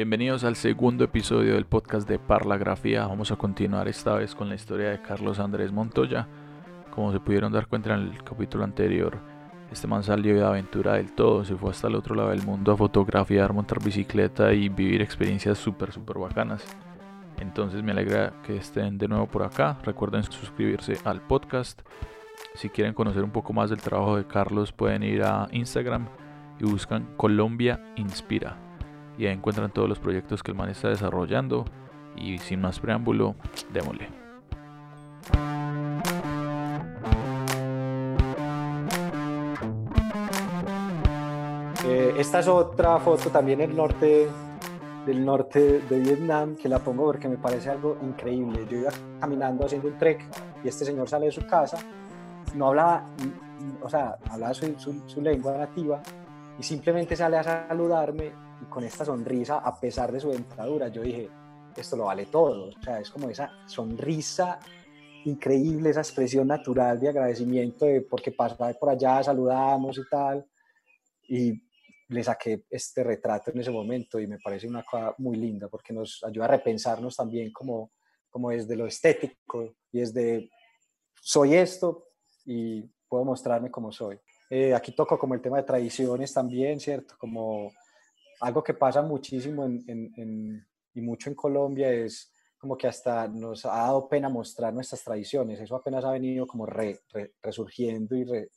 Bienvenidos al segundo episodio del podcast de Parlagrafía. Vamos a continuar esta vez con la historia de Carlos Andrés Montoya. Como se pudieron dar cuenta en el capítulo anterior, este man salió de aventura del todo, se fue hasta el otro lado del mundo a fotografiar, montar bicicleta y vivir experiencias súper, súper bacanas. Entonces me alegra que estén de nuevo por acá. Recuerden suscribirse al podcast. Si quieren conocer un poco más del trabajo de Carlos, pueden ir a Instagram y buscan Colombia Inspira. Y ahí encuentran todos los proyectos que el man está desarrollando. Y sin más preámbulo, démosle. Eh, esta es otra foto también del norte, del norte de Vietnam que la pongo porque me parece algo increíble. Yo iba caminando haciendo un trek y este señor sale de su casa, no hablaba, o sea, hablaba su, su, su lengua nativa y simplemente sale a saludarme y con esta sonrisa, a pesar de su dentadura, yo dije, esto lo vale todo. O sea, es como esa sonrisa increíble, esa expresión natural de agradecimiento de porque pasaba por allá, saludamos y tal. Y le saqué este retrato en ese momento y me parece una cosa muy linda porque nos ayuda a repensarnos también como, como desde lo estético y desde soy esto y puedo mostrarme como soy. Eh, aquí toco como el tema de tradiciones también, ¿cierto? Como algo que pasa muchísimo en, en, en, y mucho en Colombia es como que hasta nos ha dado pena mostrar nuestras tradiciones. Eso apenas ha venido como re, re, resurgiendo y re,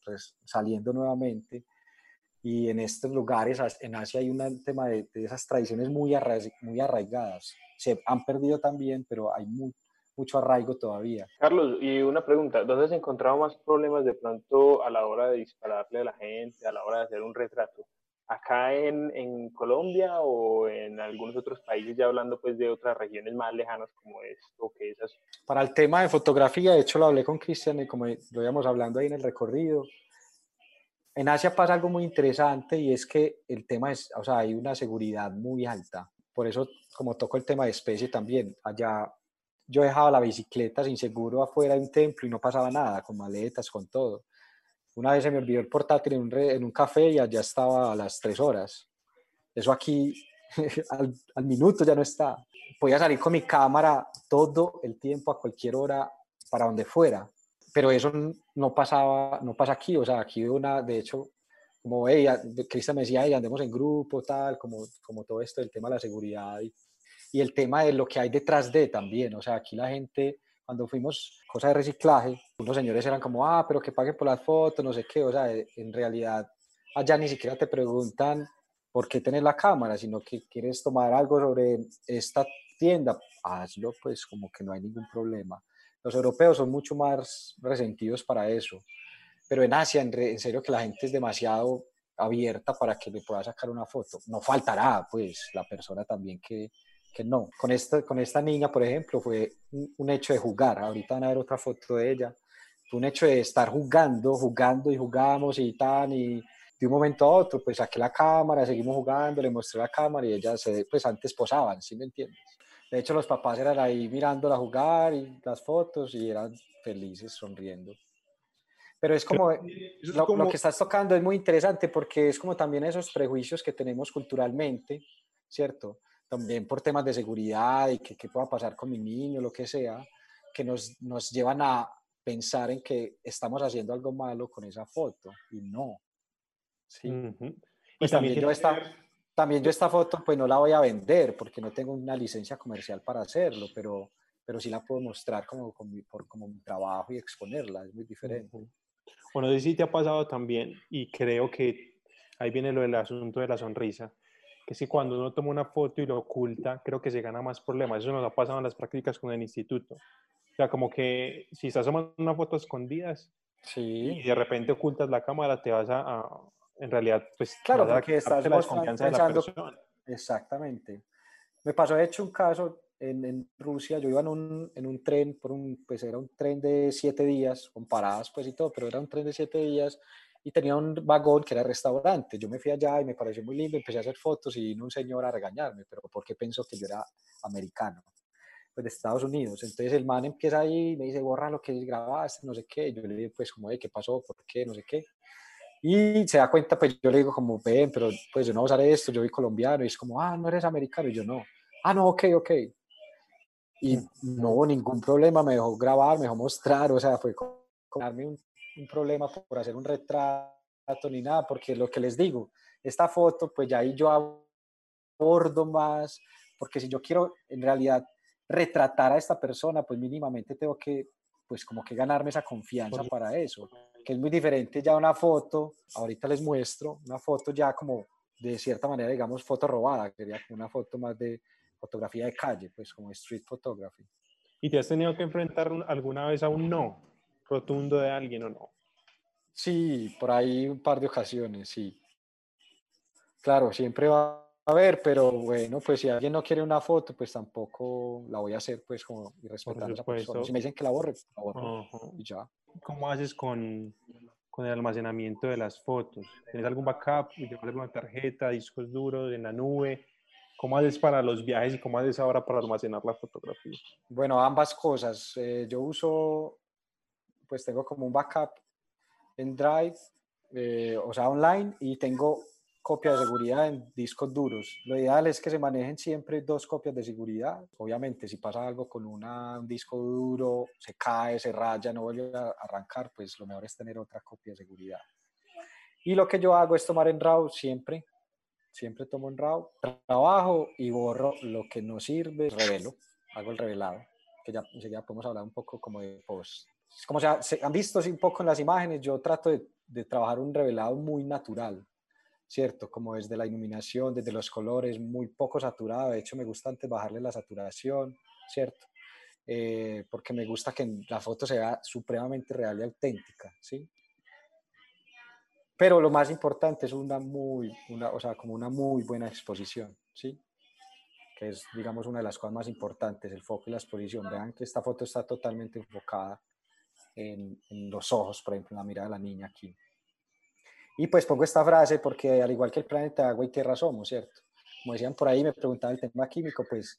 saliendo nuevamente y en estos lugares, en Asia hay un tema de, de esas tradiciones muy, arraigadas, muy arraigadas. Se han perdido también, pero hay muy, mucho arraigo todavía. Carlos, y una pregunta, ¿dónde has encontrado más problemas de pronto a la hora de dispararle a la gente, a la hora de hacer un retrato? ¿Acá en, en Colombia o en algunos otros países, ya hablando pues de otras regiones más lejanas como esto, que esas? Para el tema de fotografía, de hecho lo hablé con Cristian y como lo íbamos hablando ahí en el recorrido, en Asia pasa algo muy interesante y es que el tema es, o sea, hay una seguridad muy alta. Por eso, como toco el tema de especie también, allá yo dejaba la bicicleta sin seguro afuera de un templo y no pasaba nada, con maletas, con todo. Una vez se me olvidó el portátil en un, re, en un café y allá estaba a las tres horas. Eso aquí al, al minuto ya no está. Podía salir con mi cámara todo el tiempo, a cualquier hora, para donde fuera pero eso no pasaba, no pasa aquí, o sea, aquí una, de hecho, como ella, Cristian me decía, hey, andemos en grupo, tal, como, como todo esto, el tema de la seguridad y, y, el tema de lo que hay detrás de también, o sea, aquí la gente, cuando fuimos cosa de reciclaje, unos señores eran como, ah, pero que paguen por las fotos, no sé qué, o sea, en realidad allá ni siquiera te preguntan por qué tenés la cámara, sino que quieres tomar algo sobre esta tienda, hazlo, pues como que no hay ningún problema. Los europeos son mucho más resentidos para eso. Pero en Asia, en, en serio, que la gente es demasiado abierta para que le pueda sacar una foto. No faltará, pues, la persona también que, que no. Con esta, con esta niña, por ejemplo, fue un, un, hecho de jugar. Ahorita van a ver otra foto de ella. Fue un hecho de estar jugando, jugando y jugamos y tan, y de un momento a otro, pues saqué la cámara, seguimos jugando, le mostré la cámara y ella se, pues antes posaban, ¿sí me entiendes? De hecho, los papás eran ahí mirándola jugar y las fotos y eran felices, sonriendo. Pero es como, Eso es lo, como... lo, que estás tocando es muy interesante porque es como también esos prejuicios que tenemos culturalmente, ¿cierto? También por temas de seguridad y que qué pueda pasar con mi niño, lo que sea, que nos, nos llevan a pensar en que estamos haciendo algo malo con esa foto y no. ¿sí? Uh -huh. Pues y también, también yo estaba también yo esta foto pues no la voy a vender porque no tengo una licencia comercial para hacerlo, pero, pero sí la puedo mostrar como, como, mi, por, como mi trabajo y exponerla, es muy diferente. Bueno, sí, sí te ha pasado también y creo que ahí viene lo del asunto de la sonrisa, que si cuando uno toma una foto y lo oculta, creo que se gana más problemas. Eso nos ha pasado en las prácticas con el instituto. O sea, como que si estás tomando una foto a escondidas sí. y de repente ocultas la cámara, te vas a, a en realidad, pues, claro, porque estás la desconfianza pensando, de la persona. Exactamente. Me pasó, de hecho, un caso en, en Rusia. Yo iba en un, en un, tren, por un, pues era un tren de siete días, con paradas, pues y todo, pero era un tren de siete días y tenía un vagón que era restaurante. Yo me fui allá y me pareció muy lindo, empecé a hacer fotos y vino un señor a regañarme, pero porque pensó que yo era americano, pues de Estados Unidos. Entonces el man empieza ahí y me dice, borra lo que grabaste, no sé qué. Yo le dije, pues, como, ¿qué pasó? ¿Por qué? No sé qué Y se da cuenta, pues yo le digo como, ven, pero pues yo no usaré esto, yo soy colombiano, y es como, ah, no eres americano, y yo no, ah, no, ok, ok. Y no hubo ningún problema, me dejó grabar, me dejó mostrar, o sea, fue como darme un, un problema por hacer un retrato ni nada, porque lo que les digo, esta foto, pues ya ahí yo abordo más, porque si yo quiero en realidad retratar a esta persona, pues mínimamente tengo que, pues como que ganarme esa confianza para eso, que es muy diferente ya una foto, ahorita les muestro, una foto ya como de cierta manera, digamos, foto robada, que sería una foto más de fotografía de calle, pues como street photography. ¿Y te has tenido que enfrentar alguna vez a un no rotundo de alguien o no? Sí, por ahí un par de ocasiones, sí. Claro, siempre va a ver, pero bueno, pues si alguien no quiere una foto, pues tampoco la voy a hacer, pues como y a esa persona. Si me dicen que la borre, pues, la borro y ya. ¿Cómo haces con, con, el almacenamiento de las fotos? ¿Tienes algún backup? ¿Llevas alguna tarjeta, discos duros en la nube? ¿Cómo haces para los viajes y cómo haces ahora para almacenar la fotografía? Bueno, ambas cosas. Eh, yo uso, pues tengo como un backup en Drive, eh, o sea, online, y tengo copia de seguridad en discos duros. Lo ideal es que se manejen siempre dos copias de seguridad. Obviamente, si pasa algo con una, un disco duro, se cae, se raya, no vuelve a arrancar, pues lo mejor es tener otra copia de seguridad. Y lo que yo hago es tomar en RAW siempre, siempre tomo en RAW, trabajo y borro lo que no sirve, revelo, hago el revelado, que ya enseguida podemos hablar un poco como de post. Como se, han visto un poco en las imágenes, yo trato de, de trabajar un revelado muy natural, ¿cierto? Como desde la iluminación, desde los colores, muy poco saturado. De hecho, me gusta antes bajarle la saturación, ¿cierto? Eh, porque me gusta que la foto sea supremamente real y auténtica, ¿sí? Pero lo más importante es una muy, una, o sea, como una muy buena exposición, ¿sí? Que es, digamos, una de las cosas más importantes, el foco y la exposición. Vean que esta foto está totalmente enfocada en, en los ojos, por ejemplo, en la mirada de la niña aquí. Y pues pongo esta frase porque al igual que el planeta agua y tierra somos, ¿cierto? Como decían por ahí, me preguntaban el tema químico, pues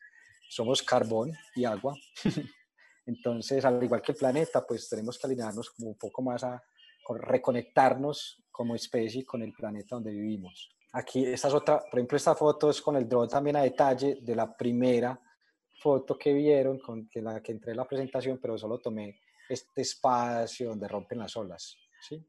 somos carbón y agua. Entonces, al igual que el planeta, pues tenemos que alinearnos como un poco más a reconectarnos como especie con el planeta donde vivimos. Aquí, esta es otra, por ejemplo, esta foto es con el drone también a detalle de la primera foto que vieron, con que la que entré en la presentación, pero solo tomé este espacio donde rompen las olas.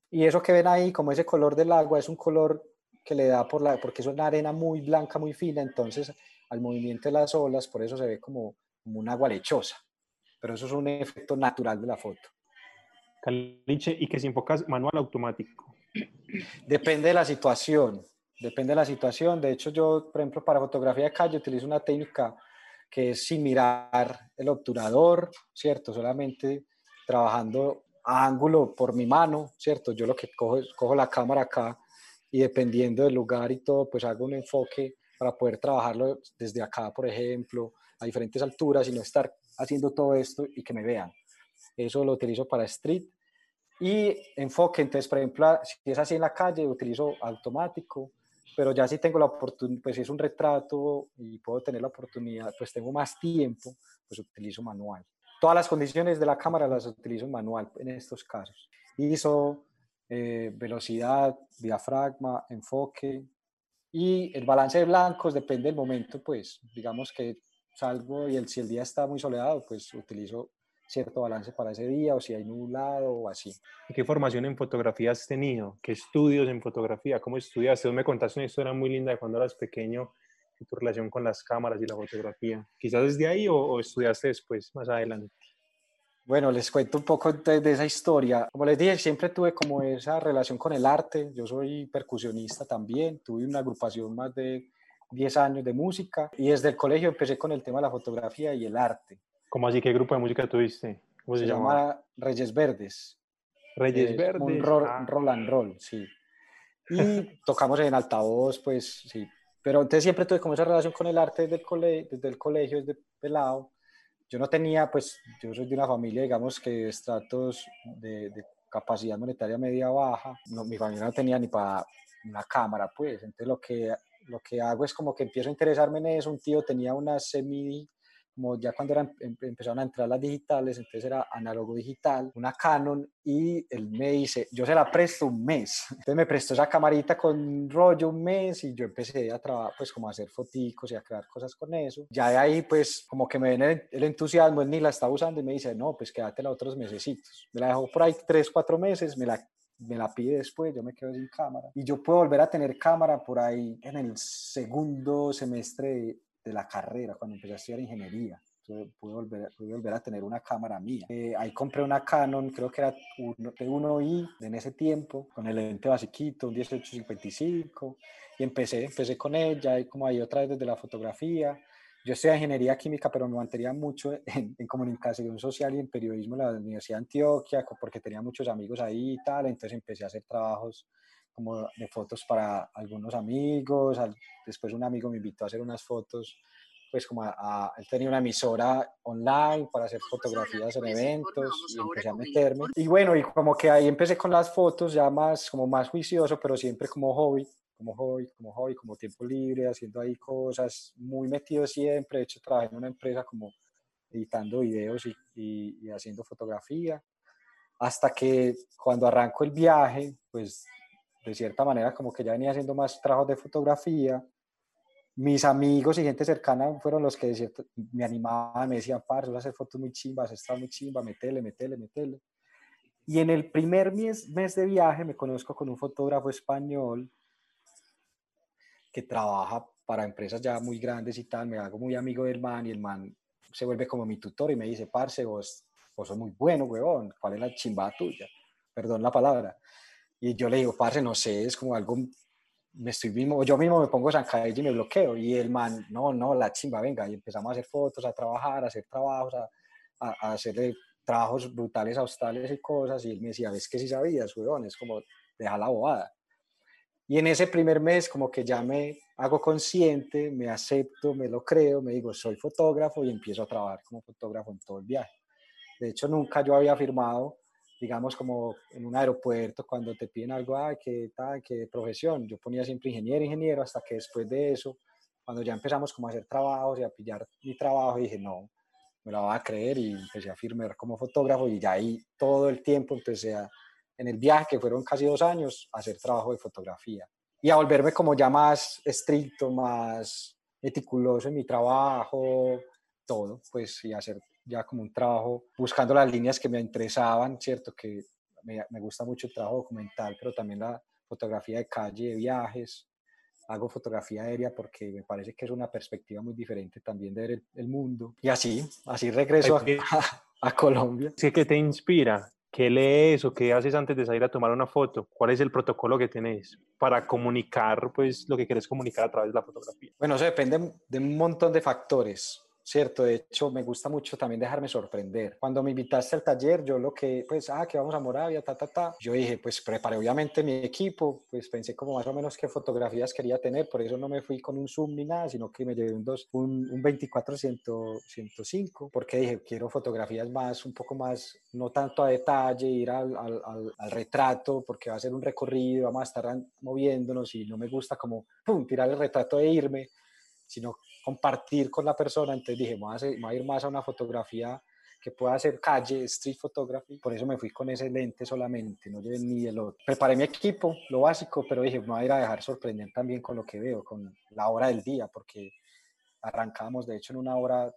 Y eso que ven ahí, como ese color del agua, es un color que le da por la, porque es una arena muy blanca, muy fina, entonces al movimiento de las olas, por eso se ve como, como un agua lechosa. Pero eso es un efecto natural de la foto. Caliche, ¿y que si enfocas manual automático? Depende de la situación, depende de la situación. De hecho, yo, por ejemplo, para fotografía de calle utilizo una técnica que es sin mirar el obturador, ¿cierto? Solamente trabajando ángulo por mi mano, ¿cierto? Yo lo que cojo es, cojo la cámara acá y dependiendo del lugar y todo, pues hago un enfoque para poder trabajarlo desde acá, por ejemplo, a diferentes alturas y no estar haciendo todo esto y que me vean. Eso lo utilizo para street. Y enfoque, entonces, por ejemplo, si es así en la calle, utilizo automático, pero ya si tengo la oportunidad, pues si es un retrato y puedo tener la oportunidad, pues tengo más tiempo, pues utilizo manual. Todas las condiciones de la cámara las utilizo manual en estos casos. ISO, eh, velocidad, diafragma, enfoque y el balance de blancos depende del momento, pues digamos que salgo y el, si el día está muy soleado, pues utilizo cierto balance para ese día o si hay nublado o así. ¿Qué formación en fotografía has tenido? ¿Qué estudios en fotografía? ¿Cómo estudiaste? Tú me contaste una historia muy linda de cuando eras pequeño tu relación con las cámaras y la fotografía? ¿Quizás desde ahí o, estudiaste después, más adelante? Bueno, les cuento un poco de, de, esa historia. Como les dije, siempre tuve como esa relación con el arte. Yo soy percusionista también. Tuve una agrupación más de 10 años de música y desde el colegio empecé con el tema de la fotografía y el arte. ¿Cómo así? ¿Qué grupo de música tuviste? ¿Cómo se, se llama? Reyes Verdes. Reyes Verdes. Un roll, ah. roll and roll, sí. Y tocamos en altavoz, pues sí, pero entonces siempre tuve como esa relación con el arte desde el, colegio, desde el colegio, desde pelado. Yo no tenía, pues, yo soy de una familia, digamos, que estratos de, de capacidad monetaria media baja. No, mi familia no tenía ni para una cámara, pues. Entonces lo que, lo que hago es como que empiezo a interesarme en eso. Un tío tenía una semi como ya cuando eran, em, empezaron a entrar las digitales, entonces era análogo digital, una Canon, y él me dice, yo se la presto un mes. Entonces me prestó esa camarita con rollo un mes y yo empecé a trabajar, pues como a hacer foticos y a crear cosas con eso. Ya de ahí, pues como que me viene el, entusiasmo, él ni la está usando y me dice, no, pues quédatela otros mesecitos. Me la dejó por ahí tres, cuatro meses, me la me la pide después, yo me quedo sin cámara. Y yo puedo volver a tener cámara por ahí en el segundo semestre de, la carrera, cuando empecé a estudiar ingeniería. pude volver, pude volver a tener una cámara mía. Eh, ahí compré una Canon, creo que era uno, de 1i en ese tiempo, con el lente basiquito, un 1855, y empecé, empecé con ella, y como ahí otra vez desde la fotografía, yo estudié ingeniería química, pero me mantenía mucho en, comunicación social y en periodismo en la Universidad de Antioquia, porque tenía muchos amigos ahí y tal, entonces empecé a hacer trabajos como de fotos para algunos amigos, después un amigo me invitó a hacer unas fotos, pues como a, él tenía una emisora online para hacer fotografías en eventos y empecé a meterme. Y bueno, y como que ahí empecé con las fotos ya más, como más juicioso, pero siempre como hobby como hobby, como hobby, como tiempo libre, haciendo ahí cosas, muy metido siempre. De hecho, trabajé en una empresa como editando videos y, y, haciendo fotografía. Hasta que cuando arranco el viaje, pues de cierta manera como que ya venía haciendo más trabajos de fotografía. Mis amigos y gente cercana fueron los que me animaban, me decían, parce, vas a hacer fotos muy chimbas, está muy chimba, metele, metele, metele. Y en el primer mes, mes de viaje me conozco con un fotógrafo español que trabaja para empresas ya muy grandes y tal, me hago muy amigo del man y el man se vuelve como mi tutor y me dice, parce, vos, vos sos muy bueno, huevón, ¿cuál es la chimba tuya? Perdón la palabra. Y yo le digo, parce, no sé, es como algo, me estoy mismo, yo mismo me pongo zancadilla y me bloqueo. Y el man, no, no, la chimba, venga, y empezamos a hacer fotos, a trabajar, a hacer trabajos, a, a, hacer trabajos brutales, australes y cosas. Y él me decía, ves que sí sabías, huevón, es como, deja la bobada. Y en ese primer mes como que ya me hago consciente, me acepto, me lo creo, me digo, soy fotógrafo y empiezo a trabajar como fotógrafo en todo el viaje. De hecho, nunca yo había firmado, digamos, como en un aeropuerto, cuando te piden algo, ah, qué tal, qué profesión. Yo ponía siempre ingeniero, ingeniero, hasta que después de eso, cuando ya empezamos como a hacer trabajos y a pillar mi trabajo, dije, no, me lo voy a creer y empecé a firmar como fotógrafo y ya ahí todo el tiempo empecé a en el viaje, que fueron casi dos años, a hacer trabajo de fotografía y a volverme como ya más estricto, más meticuloso en mi trabajo, todo, pues y hacer ya como un trabajo buscando las líneas que me interesaban, ¿cierto? Que me, me gusta mucho el trabajo documental, pero también la fotografía de calle, de viajes. Hago fotografía aérea porque me parece que es una perspectiva muy diferente también de ver el, mundo. Y así, así regreso a, a, Colombia. ¿Sí que te inspira? ¿Qué lees o qué haces antes de salir a tomar una foto? ¿Cuál es el protocolo que tenés para comunicar pues, lo que quieres comunicar a través de la fotografía? Bueno, eso depende de un montón de factores. ¿Cierto? De hecho, me gusta mucho también dejarme sorprender. Cuando me invitaste al taller, yo lo que, pues, ah, que vamos a Moravia, ta, ta, ta, yo dije, pues preparé obviamente mi equipo, pues pensé como más o menos qué fotografías quería tener, por eso no me fui con un zoom ni nada, sino que me llevé un, dos, un, un 24 105, porque dije, quiero fotografías más, un poco más, no tanto a detalle, ir al, al, al, retrato, porque va a ser un recorrido, vamos a estar moviéndonos y no me gusta como, pum, tirar el retrato e irme sino compartir con la persona. Entonces dije, voy a, ir más a una fotografía que pueda hacer calle, street photography. Por eso me fui con ese lente solamente, no llevé ni el otro. Preparé mi equipo, lo básico, pero dije, me voy a ir a dejar sorprender también con lo que veo, con la hora del día, porque arrancamos de hecho en una hora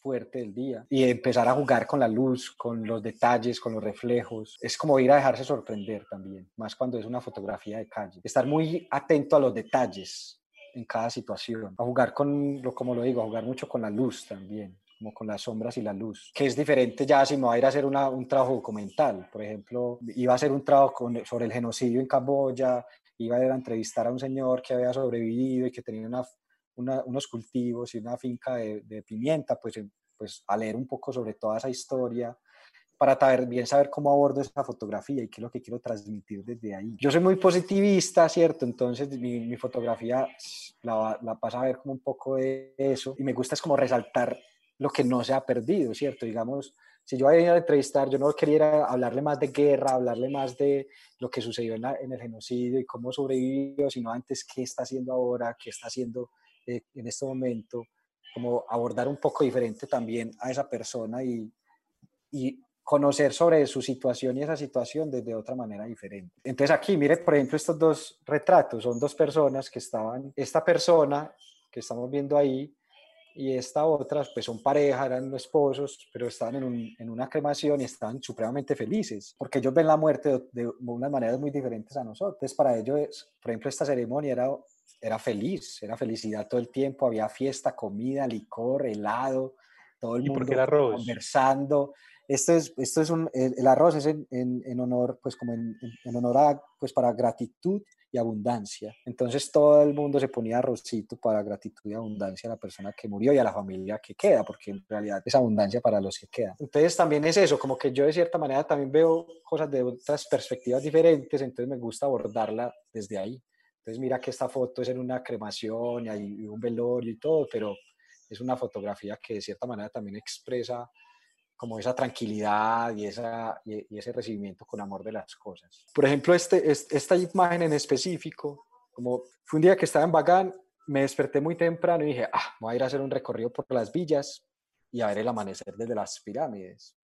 fuerte del día y empezar a jugar con la luz, con los detalles, con los reflejos. Es como ir a dejarse sorprender también, más cuando es una fotografía de calle. Estar muy atento a los detalles, en cada situación, a jugar con, como lo digo, a jugar mucho con la luz también, como con las sombras y la luz, que es diferente ya si me va a ir a hacer una, un trabajo documental, por ejemplo, iba a hacer un trabajo sobre el genocidio en Camboya, iba a, ir a entrevistar a un señor que había sobrevivido y que tenía una, unos cultivos y una finca de, de pimienta, pues, pues a leer un poco sobre toda esa historia, para bien saber cómo abordo esa fotografía y qué es lo que quiero transmitir desde ahí. Yo soy muy positivista, ¿cierto? Entonces mi, mi fotografía la, la, pasa a ver como un poco de eso y me gusta es como resaltar lo que no se ha perdido, ¿cierto? Digamos, si yo voy a entrevistar, yo no quería hablarle más de guerra, hablarle más de lo que sucedió en, en el genocidio y cómo sobrevivió, sino antes qué está haciendo ahora, qué está haciendo eh, en este momento como abordar un poco diferente también a esa persona y, y conocer sobre su situación y esa situación desde otra manera diferente. Entonces aquí, mire, por ejemplo, estos dos retratos son dos personas que estaban, esta persona que estamos viendo ahí y esta otra, pues son pareja, eran esposos, pero estaban en, un, en, una cremación y estaban supremamente felices, porque ellos ven la muerte de, de unas maneras muy diferentes a nosotros. Entonces para ellos, por ejemplo, esta ceremonia era, era feliz, era felicidad todo el tiempo, había fiesta, comida, licor, helado, todo el mundo conversando. Esto es, esto es un, el, arroz es en, en, en, honor, pues como en, en honor a, pues para gratitud y abundancia. Entonces todo el mundo se ponía arrocito para gratitud y abundancia a la persona que murió y a la familia que queda, porque en realidad es abundancia para los que quedan. Entonces también es eso, como que yo de cierta manera también veo cosas de otras perspectivas diferentes, entonces me gusta abordarla desde ahí. Entonces mira que esta foto es en una cremación y hay un velorio y todo, pero es una fotografía que de cierta manera también expresa como esa tranquilidad y, esa, y, ese recibimiento con amor de las cosas. Por ejemplo, este, esta imagen en específico, como fue un día que estaba en Bagán, me desperté muy temprano y dije, ah, voy a ir a hacer un recorrido por las villas y a ver el amanecer desde las pirámides,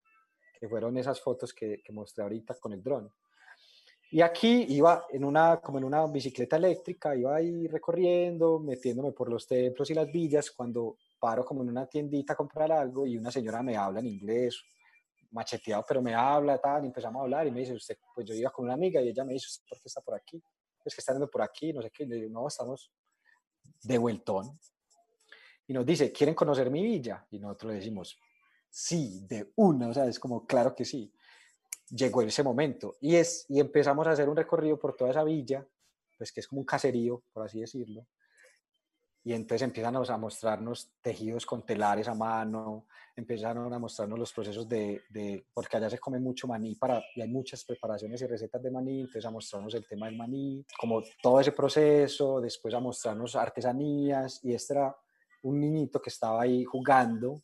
que fueron esas fotos que, que mostré ahorita con el dron. Y aquí iba en una, como en una bicicleta eléctrica, iba ahí recorriendo, metiéndome por los templos y las villas, cuando paro como en una tiendita a comprar algo y una señora me habla en inglés, macheteado, pero me habla, tal, y empezamos a hablar y me dice, usted, pues yo iba con una amiga y ella me dice, ¿usted por qué está por aquí? Es que está yendo por aquí, no sé qué, y le digo, no, estamos de vueltón. Y nos dice, ¿quieren conocer mi villa? Y nosotros le decimos, sí, de una, o sea, es como, claro que sí. Llegó ese momento y, es, y empezamos a hacer un recorrido por toda esa villa, pues que es como un caserío, por así decirlo, y entonces empiezan a mostrarnos tejidos con telares a mano, empiezan a mostrarnos los procesos de, de, porque allá se come mucho maní para, y hay muchas preparaciones y recetas de maní, entonces a mostrarnos el tema del maní, como todo ese proceso, después a mostrarnos artesanías, y este era un niñito que estaba ahí jugando,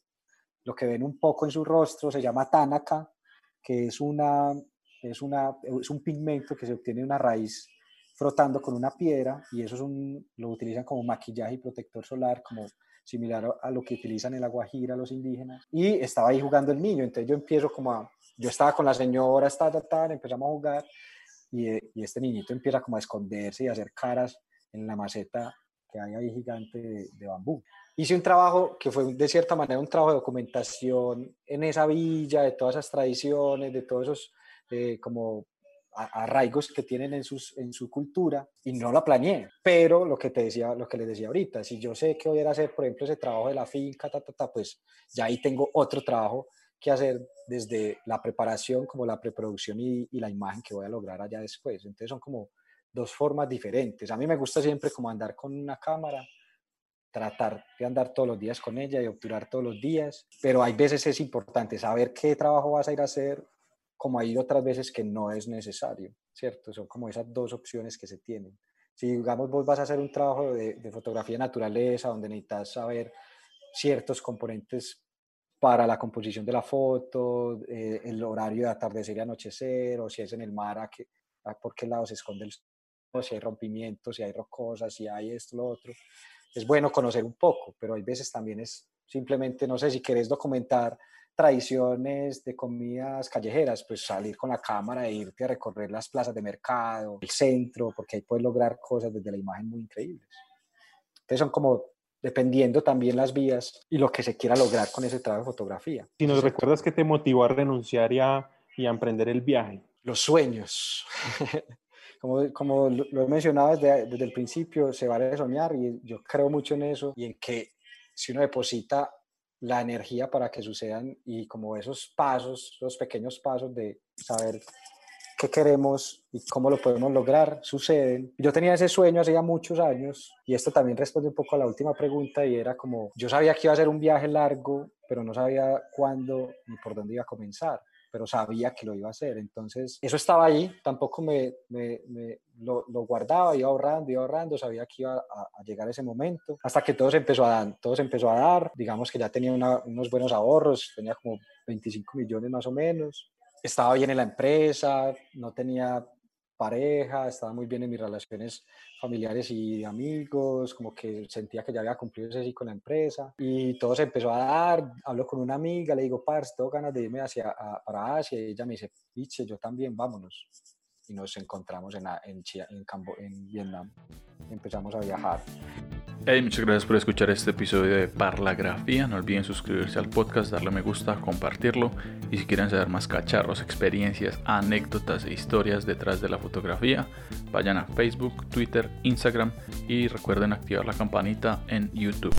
lo que ven un poco en su rostro se llama Tanaka, que es, una, es, una, es un pigmento que se obtiene de una raíz frotando con una piedra y eso es un, lo utilizan como maquillaje y protector solar, como similar a lo que utilizan en la Guajira los indígenas. Y estaba ahí jugando el niño, entonces yo empiezo como a, yo estaba con la señora, está, tal, empezamos a jugar y, y, este niñito empieza como a esconderse y a hacer caras en la maceta que hay ahí gigante de, de bambú. Hice un trabajo que fue de cierta manera un trabajo de documentación en esa villa, de todas esas tradiciones, de todos esos eh, como arraigos que tienen en, sus, en su cultura y no la planeé. Pero lo que te decía, lo que les decía ahorita, si yo sé que voy a hacer, por ejemplo, ese trabajo de la finca, ta, ta, pues ya ahí tengo otro trabajo que hacer desde la preparación como la preproducción y, y la imagen que voy a lograr allá después. Entonces son como dos formas diferentes. A mí me gusta siempre como andar con una cámara, tratar de andar todos los días con ella y obturar todos los días, pero hay veces es importante saber qué trabajo vas a ir a hacer, como hay otras veces que no es necesario, ¿cierto? Son como esas dos opciones que se tienen. Si, digamos, vos vas a hacer un trabajo de, de fotografía de naturaleza, donde necesitas saber ciertos componentes para la composición de la foto, eh, el horario de atardecer y anochecer, o si es en el mar, a, qué, a por qué lado se esconde el sol, si hay rompimientos, si hay rocosas, si hay esto, lo otro. Es bueno conocer un poco, pero hay veces también es simplemente, no sé, si querés documentar tradiciones de comidas callejeras, pues salir con la cámara e irte a recorrer las plazas de mercado, el centro, porque ahí puedes lograr cosas desde la imagen muy increíbles. Entonces son como dependiendo también las vías y lo que se quiera lograr con ese trabajo de fotografía. Si nos recuerdas que te motivó a renunciar y a, y a emprender el viaje. Los sueños. como, como lo he mencionado desde, desde el principio, se vale soñar y yo creo mucho en eso y en que si uno deposita la energía para que sucedan y como esos pasos, esos pequeños pasos de saber qué queremos y cómo lo podemos lograr, suceden. Yo tenía ese sueño hace ya muchos años y esto también responde un poco a la última pregunta y era como, yo sabía que iba a ser un viaje largo, pero no sabía cuándo ni por dónde iba a comenzar pero sabía que lo iba a hacer. Entonces, eso estaba ahí, tampoco me, me, lo, lo, guardaba, iba ahorrando, iba ahorrando, sabía que iba a, llegar ese momento, hasta que todo se empezó a dar, todo se empezó a dar, digamos que ya tenía unos buenos ahorros, tenía como 25 millones más o menos, estaba bien en la empresa, no tenía pareja, estaba muy bien en mis relaciones familiares y amigos, como que sentía que ya había cumplido ese ciclo con la empresa y todo se empezó a dar, hablo con una amiga, le digo, parce, tengo ganas de irme hacia, para Asia y ella me dice, piche, yo también, vámonos. Y nos encontramos en, en, en, en Vietnam, empezamos a viajar. Hey, muchas gracias por escuchar este episodio de Parlagrafía. No olviden suscribirse al podcast, darle me gusta, compartirlo. Y si quieren saber más cacharros, experiencias, anécdotas e historias detrás de la fotografía, vayan a Facebook, Twitter, Instagram y recuerden activar la campanita en YouTube.